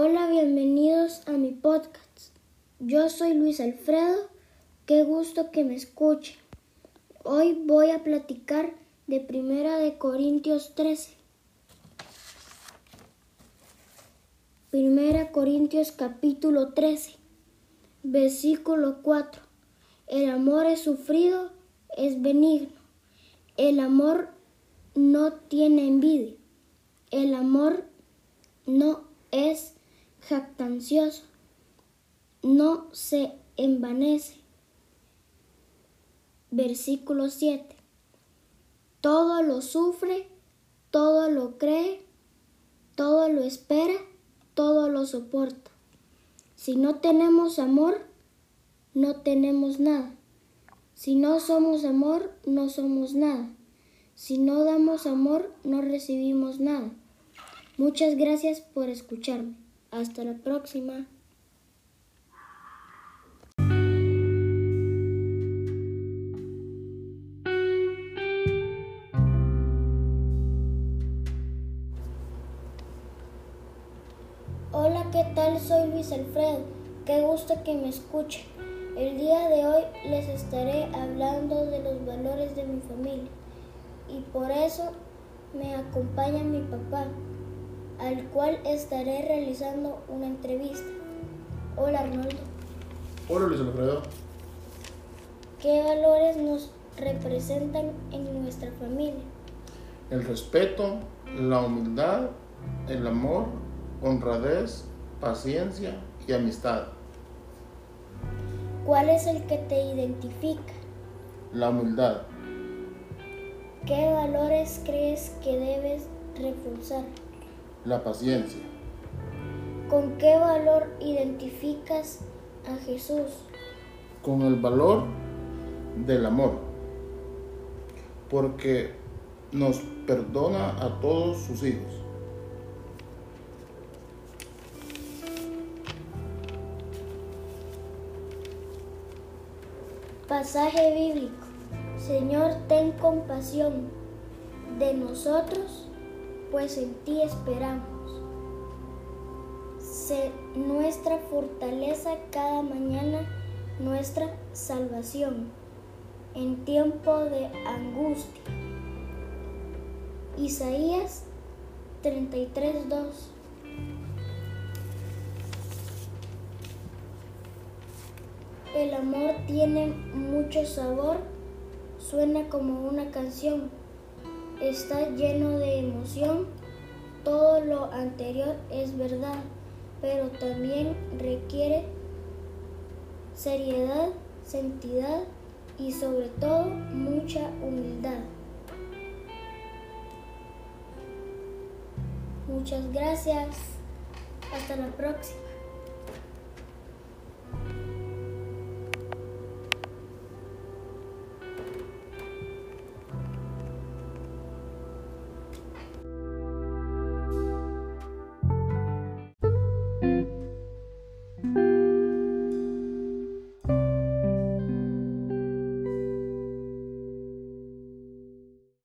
Hola, bienvenidos a mi podcast. Yo soy Luis Alfredo. Qué gusto que me escuchen. Hoy voy a platicar de Primera de Corintios 13. Primera Corintios capítulo 13, versículo 4. El amor es sufrido, es benigno. El amor no tiene envidia. El amor no es jactancioso, no se envanece. Versículo 7. Todo lo sufre, todo lo cree, todo lo espera, todo lo soporta. Si no tenemos amor, no tenemos nada. Si no somos amor, no somos nada. Si no damos amor, no recibimos nada. Muchas gracias por escucharme. Hasta la próxima. Hola, ¿qué tal? Soy Luis Alfredo. Qué gusto que me escuchen. El día de hoy les estaré hablando de los valores de mi familia y por eso me acompaña mi papá, al cual estaré realizando una entrevista. Hola Arnoldo. Hola Luis Alfredo. ¿Qué valores nos representan en nuestra familia? El respeto, la humildad, el amor, honradez, paciencia y amistad. ¿Cuál es el que te identifica? La humildad. ¿Qué valores crees que debes reforzar? La paciencia. ¿Con qué valor identificas a Jesús? Con el valor del amor. Porque nos perdona a todos sus hijos. Pasaje bíblico. Señor, ten compasión de nosotros, pues en ti esperamos. Sé nuestra fortaleza cada mañana, nuestra salvación en tiempo de angustia. Isaías 33:2 El amor tiene mucho sabor, suena como una canción, está lleno de emoción, todo lo anterior es verdad, pero también requiere seriedad, santidad y sobre todo mucha humildad. Muchas gracias. Hasta la próxima.